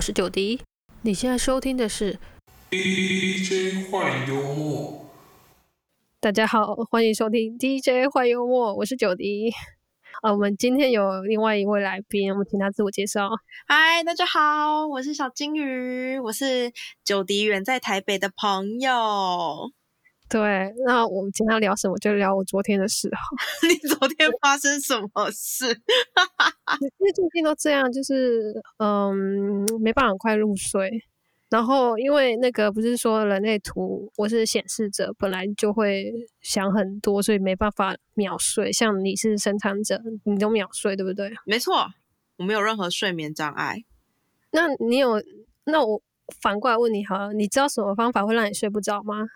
我是九迪。你现在收听的是 DJ 坏幽默，大家好，欢迎收听 DJ 坏幽默，我是九迪。啊，我们今天有另外一位来宾，我们请他自我介绍。嗨，大家好，我是小金鱼，我是九迪远在台北的朋友。对，那我们今天要聊什么？就聊我昨天的事哈。你昨天发生什么事？因为最近都这样，就是嗯，没办法快入睡。然后因为那个不是说人类图，我是显示者，本来就会想很多，所以没办法秒睡。像你是生产者，你都秒睡，对不对？没错，我没有任何睡眠障碍。那你有？那我反过来问你好了，你知道什么方法会让你睡不着吗？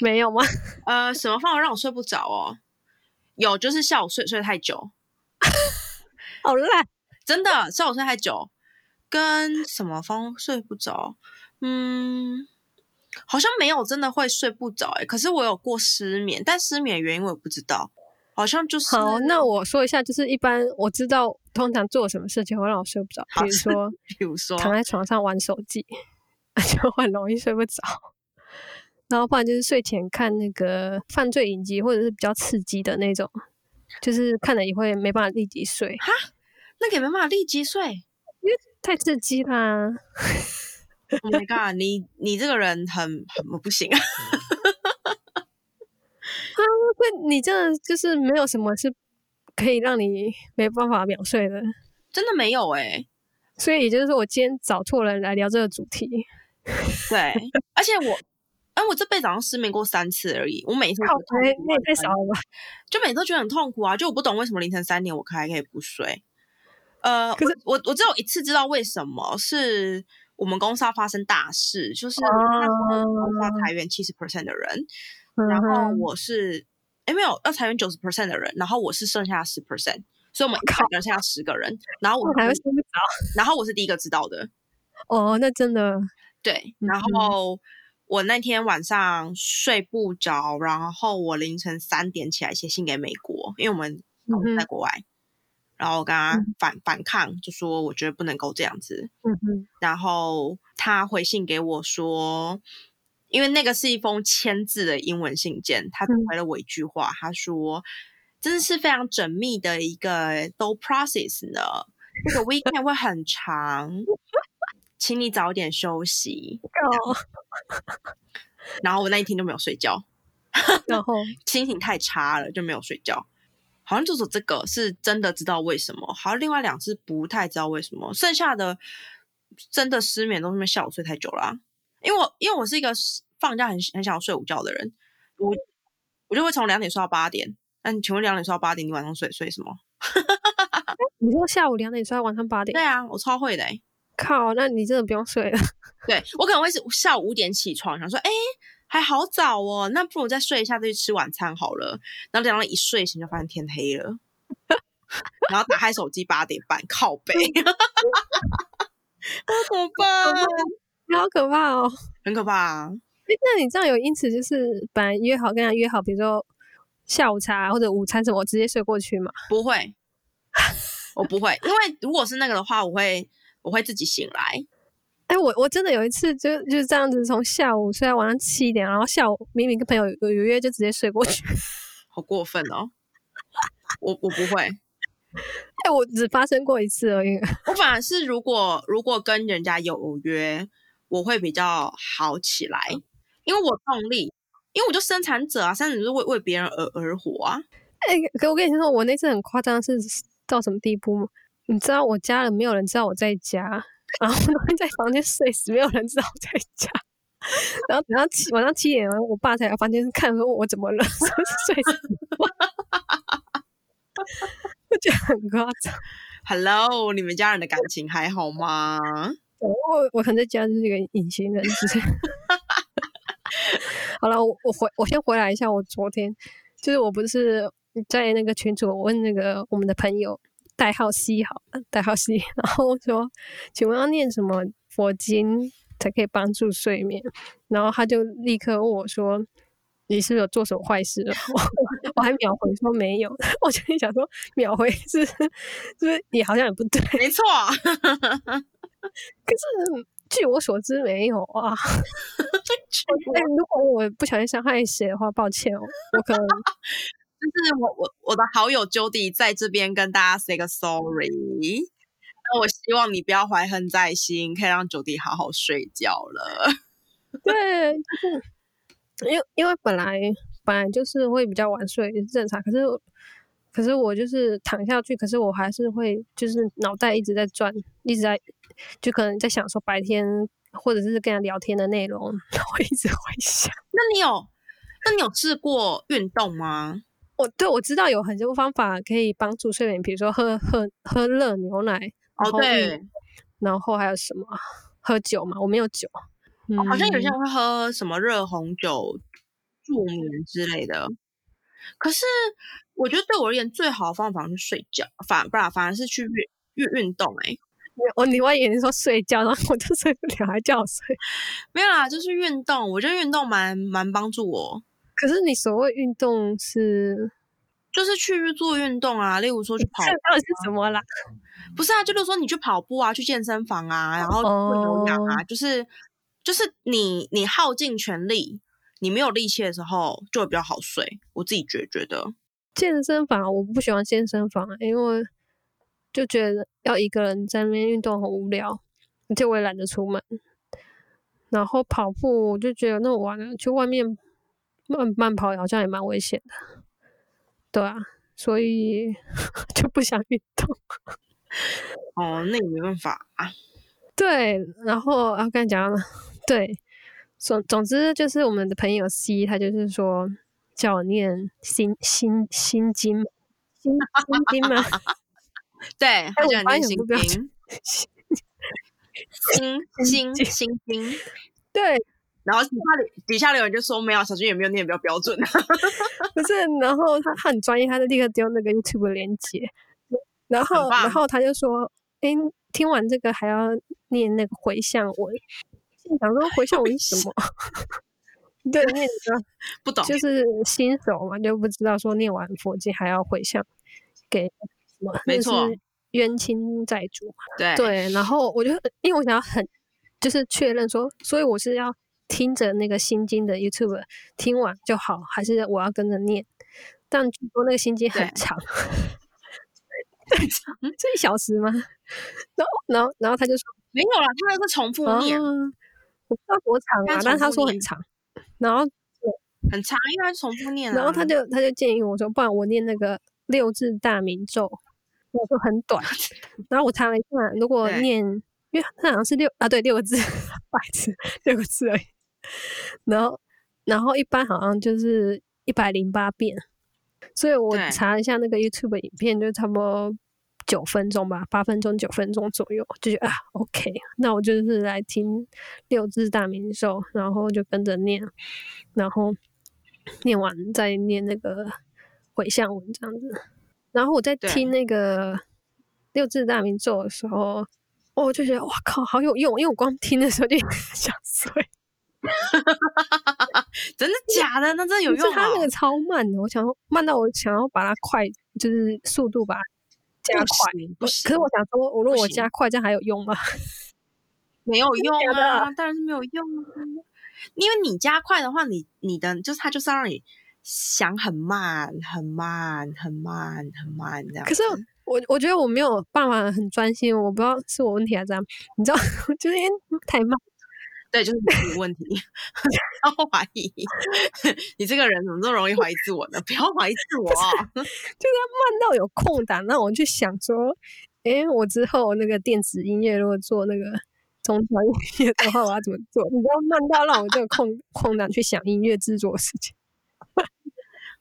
没有吗？呃，什么方法让我睡不着哦？有，就是下午睡睡太久，好烂，真的下午睡太久，跟什么方睡不着？嗯，好像没有真的会睡不着哎。可是我有过失眠，但失眠原因我也不知道，好像就是好。那我说一下，就是一般我知道通常做什么事情会让我睡不着，比如说，比如说躺在床上玩手机，就很容易睡不着。然后不然就是睡前看那个犯罪影集，或者是比较刺激的那种，就是看了也会没办法立即睡。哈，那个没办法立即睡，因为太刺激啦。Oh my god，你你这个人很很不行啊！啊，会你这就是没有什么是可以让你没办法秒睡的，真的没有哎。所以也就是说，我今天找错人来聊这个主题。对，而且我。哎，我这辈子好像失眠过三次而已。我每次那也太少了吧？就每次都觉得很痛苦啊！就我不懂为什么凌晨三点我可还可以不睡。呃，可是我我只有一次知道为什么，是我们公司要发生大事，就是那时候要裁员七十 percent 的人，然后我是哎没有要裁员九十 percent 的人，然后我是剩下十 percent，所以我们一人剩下十个人，然后我还会睡不着，然后我是第一个知道的。哦，那真的对，然后。我那天晚上睡不着，然后我凌晨三点起来写信给美国，因为我们在国外，然后我跟他反反抗，就说我觉得不能够这样子。嗯哼，然后他回信给我说，因为那个是一封签字的英文信件，他回了我一句话，他说真的是非常缜密的一个都 process 呢，这个 weekend 会很长。请你早点休息。然后我那一天就没有睡觉，然后 心情太差了就没有睡觉。好像就是这个是真的知道为什么，好像另外两次不太知道为什么。剩下的真的失眠都是因为下午睡太久了。因为我因为我是一个放假很很想要睡午觉的人，我我就会从两点睡到八点。那你请问两点睡到八点，你晚上睡睡什么？你说下午两点睡到晚上八点？对啊，我超会的。靠，那你真的不用睡了。对我可能会是下午五点起床，想说，哎，还好早哦，那不如再睡一下再去吃晚餐好了。然后等到一睡醒，就发现天黑了，然后打开手机八点半靠背，好可怕，好可怕哦，很可怕。哎，那你这样有因此就是本来约好跟他约好，比如说下午茶或者午餐什么，直接睡过去吗？不会，我不会，因为如果是那个的话，我会。我会自己醒来。哎，我我真的有一次就就是这样子，从下午睡到晚上七点，然后下午明明跟朋友有有约，就直接睡过去，好过分哦！我我不会。哎，我只发生过一次而已。我反而是如果如果跟人家有约，我会比较好起来，因为我动力，因为我就生产者啊，生产者是为为别人而而活啊。哎，可我跟你说，我那次很夸张，是到什么地步？你知道我家人没有人知道我在家，然后会在房间睡死，没有人知道我在家。然后等到七晚上七点，我爸才来房间看，说我怎么了，睡死。我觉得很夸张。Hello，你们家人的感情还好吗？我我可能在家就是一个隐形人，是 好了，我我回我先回来一下，我昨天就是我不是在那个群组我问那个我们的朋友。代号 C 好，代号 C，然后说，请问要念什么佛经才可以帮助睡眠？然后他就立刻问我说：“你是不是有做什么坏事？” 我我还秒回说没有，我就想说秒回是，就是你好像也不对，没错。可是据我所知没有啊。哎，如果我不小心伤害谁的话，抱歉哦，我可能就是我我我的好友 Jody 在这边跟大家 say 个 sorry。那我希望你不要怀恨在心，可以让 Jody 好好睡觉了。对，就是因为因为本来本来就是会比较晚睡，也是正常。可是可是我就是躺下去，可是我还是会就是脑袋一直在转，一直在就可能在想说白天或者是跟他聊天的内容，我一直会想。那你有那你有试过运动吗？我对我知道有很多方法可以帮助睡眠，比如说喝喝喝热牛奶，哦对，然后还有什么喝酒嘛？我没有酒。好像有些人会喝什么热红酒助眠之类的，可是我觉得对我而言最好的方法是睡觉，反不然反而是去运运运动。哎，我你我以为说睡觉，然后我就睡不了，还叫我睡。没有啦，就是运动，我觉得运动蛮蛮帮助我。可是你所谓运动是，就是去做运动啊，例如说去跑，这到底是什么啦？不是啊，就是说你去跑步啊，去健身房啊，然后会有氧啊，就是。就是你，你耗尽全力，你没有力气的时候，就会比较好睡。我自己觉觉得，健身房我不喜欢健身房，因为就觉得要一个人在那边运动很无聊，而且我也懒得出门。然后跑步，我就觉得那我完了，去外面慢慢跑好像也蛮危险的，对啊，所以 就不想运动。哦，那也没办法啊。对，然后啊，刚才讲了。对，总总之就是我们的朋友 C，他就是说叫我念心心心经，心心经吗？对，他叫念心经，心心心经。对，然后底下底下留言就说没有，小军也没有念比较标准。不是，然后他他很专业，他就立刻丢那个 YouTube 连接，然后然后他就说，哎，听完这个还要念那个回向文。想说回向文什么？对，念个 不懂，就是新手嘛，就不知道说念完佛经还要回向给什么？没错，冤亲债主嘛。对对，然后我就因为我想要很就是确认说，所以我是要听着那个心经的 YouTube 听完就好，还是我要跟着念？但据说那个心经很长，很长，这一小时吗？然后然后然后他就说没有了，他那个重复念。我不知道多长啊，但是他说很长，然后很长，因为他重复念。然后他就他就建议我说，不然我念那个六字大明咒，我说很短。然后我查了一下，如果念，因为他好像是六啊，对，六个字，白字六个字而已。然后然后一般好像就是一百零八遍，所以我查了一下那个 YouTube 影片，就差不多。九分钟吧，八分钟、九分钟左右，就觉得啊，OK，那我就是来听六字大明咒，然后就跟着念，然后念完再念那个回向文这样子。然后我在听那个六字大明咒的时候，我就觉得哇靠，好有用！因为我光听的时候就 想睡，真的假的？那真的有用？他那个超慢的，我想慢到我想要把它快，就是速度吧。加快，不可是我想说，我如果我加快，这样还有用吗？没有用啊，当然是没有用啊。因为你加快的话，你你的就是它就是要让你想很慢、很慢、很慢、很慢这样。可是我我觉得我没有办法很专心，我不知道是我问题还是这样，你知道，就是因为太慢。对，就是你的问题，不要怀疑 你这个人怎么这么容易怀疑自我呢？不要怀疑自我，就是慢到有空档，那我就想说，哎，我之后那个电子音乐如果做那个中调音乐的话，我要怎么做？你不要慢到让我这个空空档去想音乐制作的事情，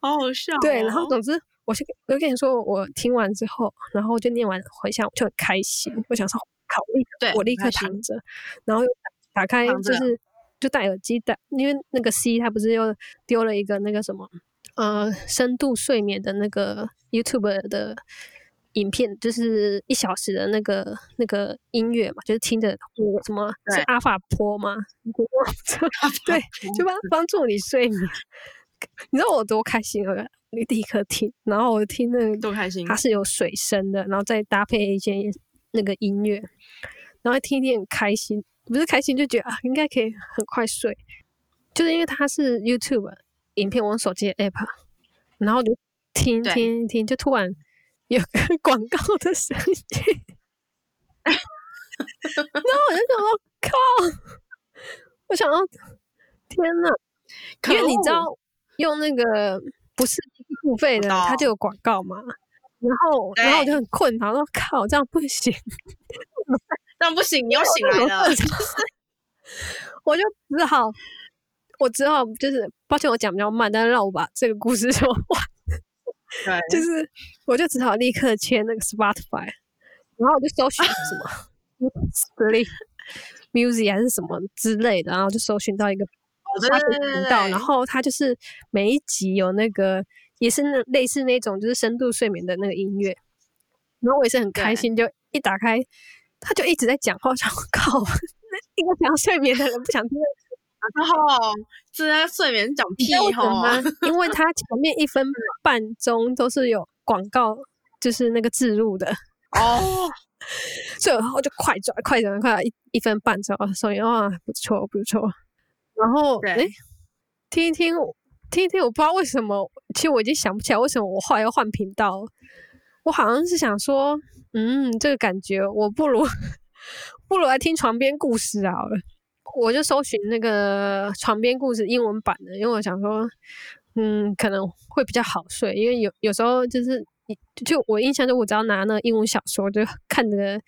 好好笑。对，然后总之，我先我跟你说，我听完之后，然后就念完回想，我就很开心。我想说，考立刻，我立刻躺着，然后又。打开就是就戴耳机戴，因为那个 C 他不是又丢了一个那个什么呃深度睡眠的那个 YouTube 的影片，就是一小时的那个那个音乐嘛，就是听着我什么是阿法波吗？对，就帮帮助你睡眠。你知道我多开心啊！你立刻听，然后我听那个多开心，它是有水声的，然后再搭配一些那个音乐。然后听一听很开心，不是开心就觉得啊，应该可以很快睡，就是因为它是 YouTube 影片，我手机的 App，然后就听对。听听，就突然有个广告的声音，然后我就想说靠，我想到天呐，因为你知道用那个不是付费的，它就有广告嘛。然后，然后我就很困扰，说靠，这样不行，这样不行，你又醒来了。我就只好，我只好就是，抱歉我讲比较慢，但是让我把这个故事说完。对，就是，我就只好立刻签那个 Spotify，然后我就搜寻什么 Sleep Music 还是什么之类的，然后就搜寻到一个哦对他的对对对频道，然后他就是每一集有那个也是那类似那种就是深度睡眠的那个音乐，然后我也是很开心，就一打开他就一直在讲话，我想靠，一个想要睡眠的人不想听 然后这在睡眠讲屁吼，因为他前面一分半钟都是有广告，就是那个置入的，哦，所以我就快转快转快转一一分半之后，所以哇不错不错，然后对诶听一听听一听，我不知道为什么，其实我已经想不起来为什么我后来要换频道了，我好像是想说，嗯，这个感觉我不如不如来听床边故事好了。我就搜寻那个床边故事英文版的，因为我想说，嗯，可能会比较好睡，因为有有时候就是就我印象中，我只要拿那个英文小说，就看个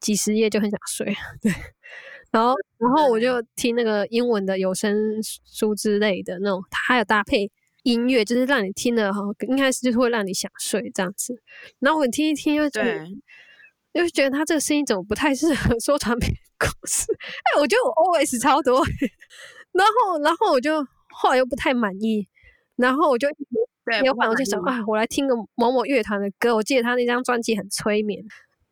几十页就很想睡，对。然后，然后我就听那个英文的有声书之类的那种，它还有搭配音乐，就是让你听了哈，应该是就是会让你想睡这样子。然后我听一听，又觉得对，就觉得他这个声音怎么不太适合说床边故事？哎，我觉得我 OS 超多，然后然后我就后来又不太满意，然后我就对，有反我就想啊，我来听个某某乐团的歌，我记得他那张专辑很催眠。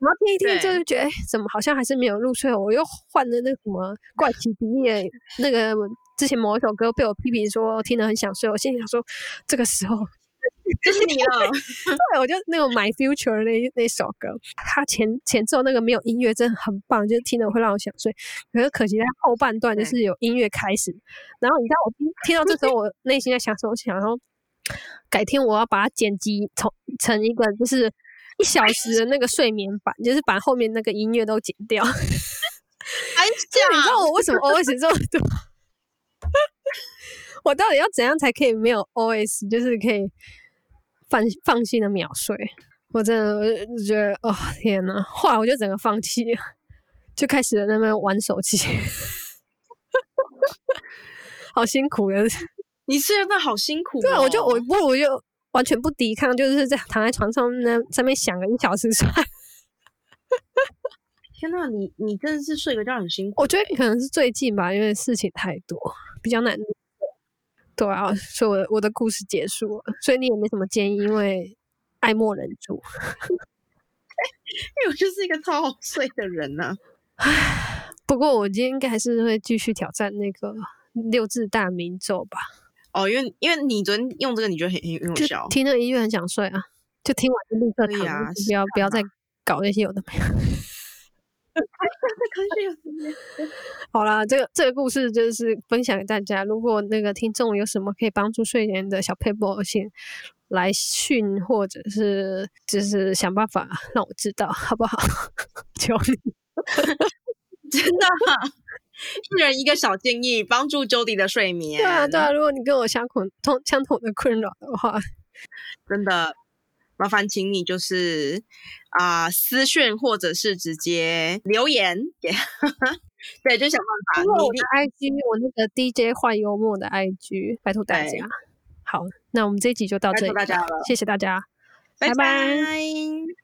然后听一听，就是觉得哎，怎么好像还是没有入睡？我又换了那个什么怪奇比耶，那个之前某一首歌被我批评说听得很想睡，我心里想说，这个时候 就是你了，对，我就那个 My Future 那那首歌，它前前奏那个没有音乐真的很棒，就是听了会让我想睡。可是可惜在后半段就是有音乐开始，然后你知道我听听到这时候，我内心在想什么？我想说，改天我要把它剪辑成成一个就是一小时的那个睡眠版，就是把后面那个音乐都剪掉。哎，这样你知道我为什么 OS 这么多？我到底要怎样才可以没有 OS，就是可以放放心的秒睡？我真的我就觉得，哦天呐！后来我就整个放弃了，就开始在那边玩手机，好辛苦的。你睡得好辛苦、哦。对啊，我就我不如就完全不抵抗，就是这样躺在床上那上面想个一小时算了。天呐，你你真的是睡个觉很辛苦。我觉得可能是最近吧，因为事情太多，比较难。对啊，所以我的我的故事结束了，所以你也没什么建议，因为爱莫能助。因为我就是一个超好睡的人呐、不过我今天应该还是会继续挑战那个六字大明咒吧，哦，因为因为你昨天用这个，你觉得很很很有就效。听那个音乐很想睡啊，就听完就立刻可以啊躺，不要不要再搞那些有的没有。可以有 好啦，这个这个故事就是分享给大家。如果那个听众有什么可以帮助睡眠的小配播，请来讯或者是就是想办法让我知道，好不好？求你。真的啊，一人一个小建议，帮助 Jody 的睡眠。对啊，对啊，如果你跟我相同同相同的困扰的话，真的麻烦请你就是啊、私讯或者是直接留言给，对，就想办法。因为我的 IG，我那个 DJ 换幽默的 IG，拜托大家。好，那我们这一集就到这里吧，托大家了谢谢大家，拜拜拜拜